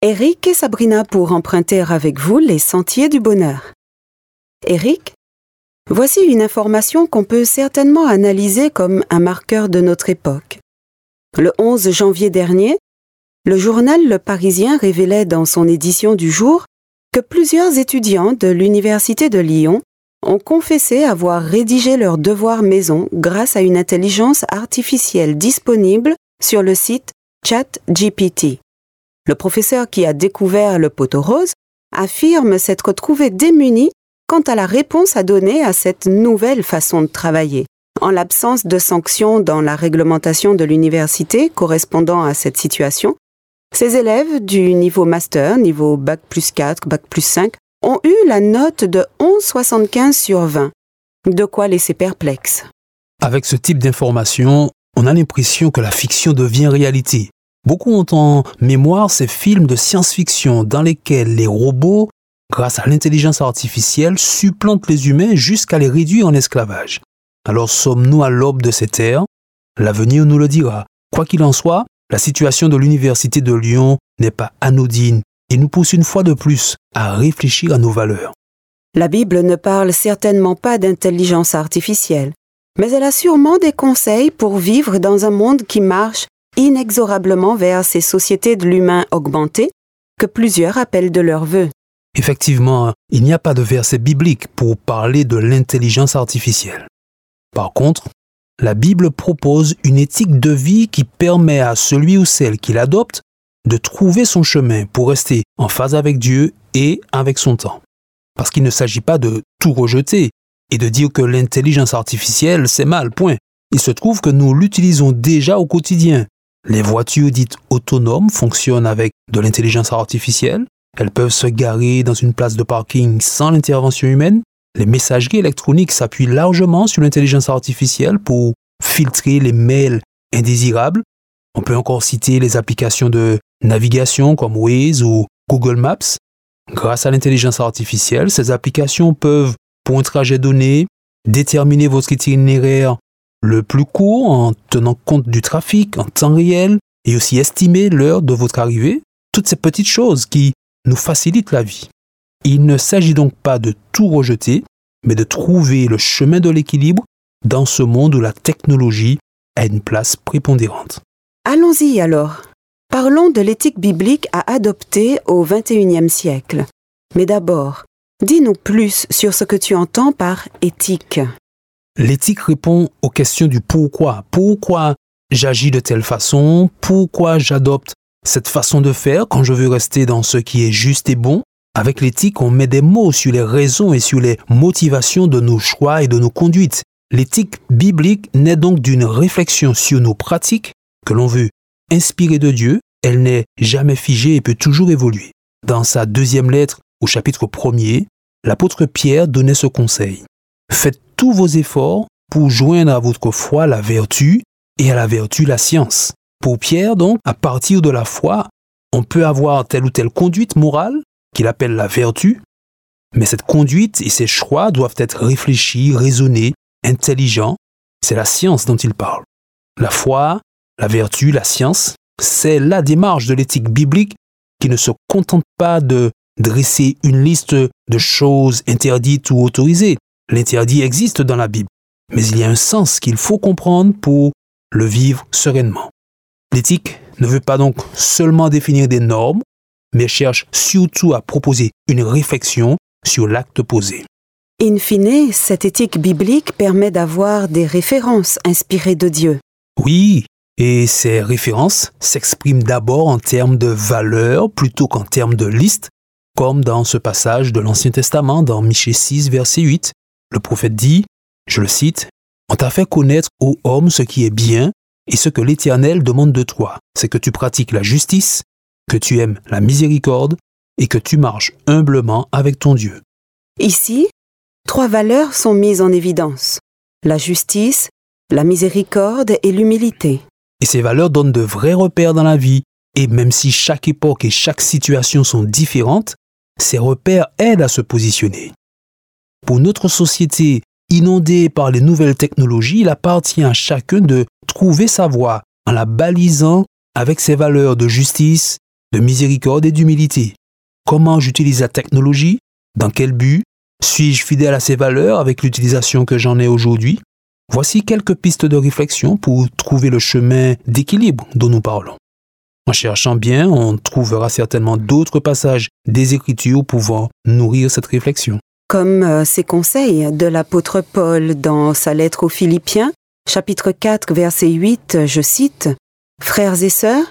Eric et Sabrina pour emprunter avec vous les sentiers du bonheur. Eric, voici une information qu'on peut certainement analyser comme un marqueur de notre époque. Le 11 janvier dernier, le journal Le Parisien révélait dans son édition du jour que plusieurs étudiants de l'Université de Lyon ont confessé avoir rédigé leurs devoirs maison grâce à une intelligence artificielle disponible sur le site ChatGPT. Le professeur qui a découvert le poteau rose affirme s'être trouvé démuni quant à la réponse à donner à cette nouvelle façon de travailler. En l'absence de sanctions dans la réglementation de l'université correspondant à cette situation, ces élèves du niveau master, niveau Bac plus 4, Bac plus 5, ont eu la note de 11,75 sur 20. De quoi laisser perplexe. Avec ce type d'information, on a l'impression que la fiction devient réalité. Beaucoup ont en mémoire ces films de science-fiction dans lesquels les robots, grâce à l'intelligence artificielle, supplantent les humains jusqu'à les réduire en esclavage. Alors sommes-nous à l'aube de cette ère? L'avenir nous le dira. Quoi qu'il en soit, la situation de l'Université de Lyon n'est pas anodine et nous pousse une fois de plus à réfléchir à nos valeurs. La Bible ne parle certainement pas d'intelligence artificielle, mais elle a sûrement des conseils pour vivre dans un monde qui marche inexorablement vers ces sociétés de l'humain augmenté que plusieurs appellent de leur vœu. Effectivement, il n'y a pas de verset biblique pour parler de l'intelligence artificielle. Par contre, la Bible propose une éthique de vie qui permet à celui ou celle qui l'adopte de trouver son chemin pour rester en phase avec Dieu et avec son temps. Parce qu'il ne s'agit pas de tout rejeter et de dire que l'intelligence artificielle c'est mal, point. Il se trouve que nous l'utilisons déjà au quotidien. Les voitures dites autonomes fonctionnent avec de l'intelligence artificielle. Elles peuvent se garer dans une place de parking sans l'intervention humaine. Les messageries électroniques s'appuient largement sur l'intelligence artificielle pour filtrer les mails indésirables. On peut encore citer les applications de navigation comme Waze ou Google Maps. Grâce à l'intelligence artificielle, ces applications peuvent, pour un trajet donné, déterminer votre itinéraire le plus court en tenant compte du trafic en temps réel et aussi estimer l'heure de votre arrivée. Toutes ces petites choses qui nous facilitent la vie. Il ne s'agit donc pas de tout rejeter, mais de trouver le chemin de l'équilibre dans ce monde où la technologie a une place prépondérante. Allons-y alors. Parlons de l'éthique biblique à adopter au XXIe siècle. Mais d'abord, dis-nous plus sur ce que tu entends par éthique. L'éthique répond aux questions du pourquoi. Pourquoi j'agis de telle façon? Pourquoi j'adopte cette façon de faire quand je veux rester dans ce qui est juste et bon? Avec l'éthique, on met des mots sur les raisons et sur les motivations de nos choix et de nos conduites. L'éthique biblique naît donc d'une réflexion sur nos pratiques que l'on veut inspirer de Dieu. Elle n'est jamais figée et peut toujours évoluer. Dans sa deuxième lettre au chapitre 1er, l'apôtre Pierre donnait ce conseil. Faites tous vos efforts pour joindre à votre foi la vertu et à la vertu la science. Pour Pierre, donc, à partir de la foi, on peut avoir telle ou telle conduite morale qu'il appelle la vertu, mais cette conduite et ces choix doivent être réfléchis, raisonnés, intelligents. C'est la science dont il parle. La foi, la vertu, la science, c'est la démarche de l'éthique biblique qui ne se contente pas de dresser une liste de choses interdites ou autorisées. L'interdit existe dans la Bible, mais il y a un sens qu'il faut comprendre pour le vivre sereinement. L'éthique ne veut pas donc seulement définir des normes mais cherche surtout à proposer une réflexion sur l'acte posé. In fine, cette éthique biblique permet d'avoir des références inspirées de Dieu. Oui, et ces références s'expriment d'abord en termes de valeurs plutôt qu'en termes de listes, comme dans ce passage de l'Ancien Testament dans Michée 6, verset 8. Le prophète dit, je le cite, On t'a fait connaître, ô homme, ce qui est bien, et ce que l'Éternel demande de toi, c'est que tu pratiques la justice, que tu aimes la miséricorde et que tu marches humblement avec ton Dieu. Ici, trois valeurs sont mises en évidence. La justice, la miséricorde et l'humilité. Et ces valeurs donnent de vrais repères dans la vie. Et même si chaque époque et chaque situation sont différentes, ces repères aident à se positionner. Pour notre société inondée par les nouvelles technologies, il appartient à chacun de trouver sa voie en la balisant avec ses valeurs de justice, de miséricorde et d'humilité. Comment j'utilise la technologie? Dans quel but? Suis-je fidèle à ces valeurs avec l'utilisation que j'en ai aujourd'hui? Voici quelques pistes de réflexion pour trouver le chemin d'équilibre dont nous parlons. En cherchant bien, on trouvera certainement d'autres passages des Écritures pouvant nourrir cette réflexion. Comme euh, ces conseils de l'apôtre Paul dans sa lettre aux Philippiens, chapitre 4, verset 8, je cite, Frères et sœurs,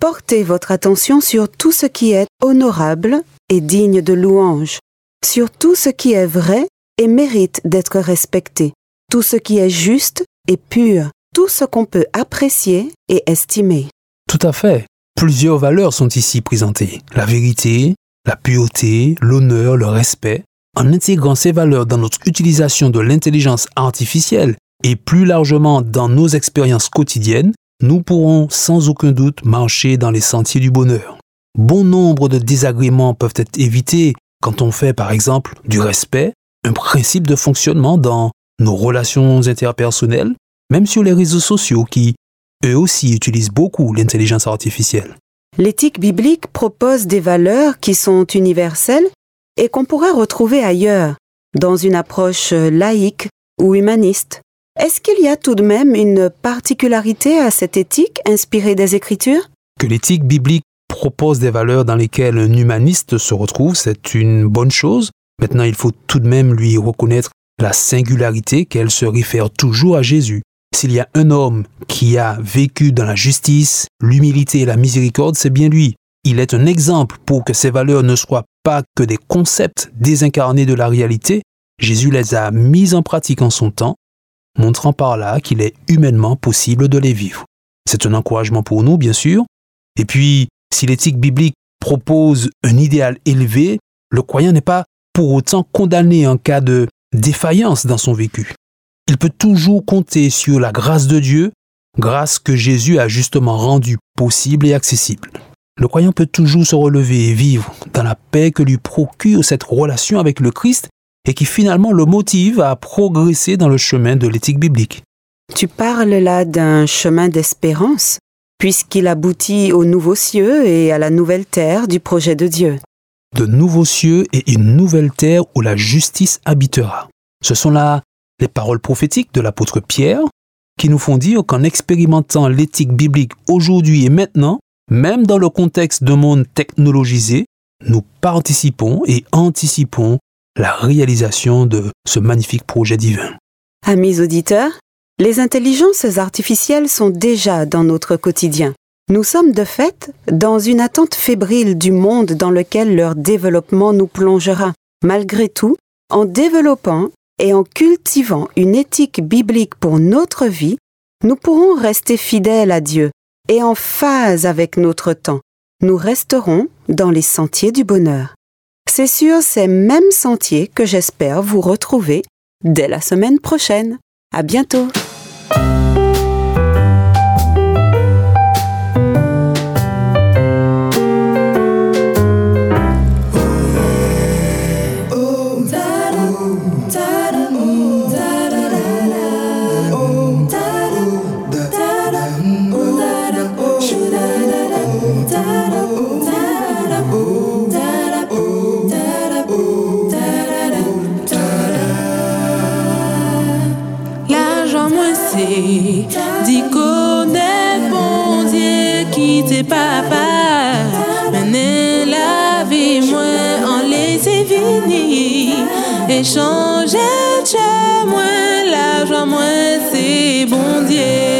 portez votre attention sur tout ce qui est honorable et digne de louange, sur tout ce qui est vrai et mérite d'être respecté, tout ce qui est juste et pur, tout ce qu'on peut apprécier et estimer. Tout à fait. Plusieurs valeurs sont ici présentées. La vérité, la pureté, l'honneur, le respect. En intégrant ces valeurs dans notre utilisation de l'intelligence artificielle et plus largement dans nos expériences quotidiennes, nous pourrons sans aucun doute marcher dans les sentiers du bonheur. Bon nombre de désagréments peuvent être évités quand on fait par exemple du respect, un principe de fonctionnement dans nos relations interpersonnelles, même sur les réseaux sociaux qui, eux aussi, utilisent beaucoup l'intelligence artificielle. L'éthique biblique propose des valeurs qui sont universelles et qu'on pourrait retrouver ailleurs, dans une approche laïque ou humaniste. Est-ce qu'il y a tout de même une particularité à cette éthique inspirée des Écritures? Que l'éthique biblique propose des valeurs dans lesquelles un humaniste se retrouve, c'est une bonne chose. Maintenant, il faut tout de même lui reconnaître la singularité qu'elle se réfère toujours à Jésus. S'il y a un homme qui a vécu dans la justice, l'humilité et la miséricorde, c'est bien lui. Il est un exemple pour que ces valeurs ne soient pas que des concepts désincarnés de la réalité. Jésus les a mises en pratique en son temps, montrant par là qu'il est humainement possible de les vivre. C'est un encouragement pour nous, bien sûr. Et puis, si l'éthique biblique propose un idéal élevé, le croyant n'est pas pour autant condamné en cas de défaillance dans son vécu. Il peut toujours compter sur la grâce de Dieu, grâce que Jésus a justement rendue possible et accessible. Le croyant peut toujours se relever et vivre dans la paix que lui procure cette relation avec le Christ et qui finalement le motive à progresser dans le chemin de l'éthique biblique. Tu parles là d'un chemin d'espérance, puisqu'il aboutit aux nouveaux cieux et à la nouvelle terre du projet de Dieu de nouveaux cieux et une nouvelle terre où la justice habitera. Ce sont là les paroles prophétiques de l'apôtre Pierre qui nous font dire qu'en expérimentant l'éthique biblique aujourd'hui et maintenant, même dans le contexte d'un monde technologisé, nous participons et anticipons la réalisation de ce magnifique projet divin. Amis auditeurs, les intelligences artificielles sont déjà dans notre quotidien. Nous sommes de fait dans une attente fébrile du monde dans lequel leur développement nous plongera. Malgré tout, en développant et en cultivant une éthique biblique pour notre vie, nous pourrons rester fidèles à Dieu et en phase avec notre temps. Nous resterons dans les sentiers du bonheur. C'est sur ces mêmes sentiers que j'espère vous retrouver dès la semaine prochaine. À bientôt! C'est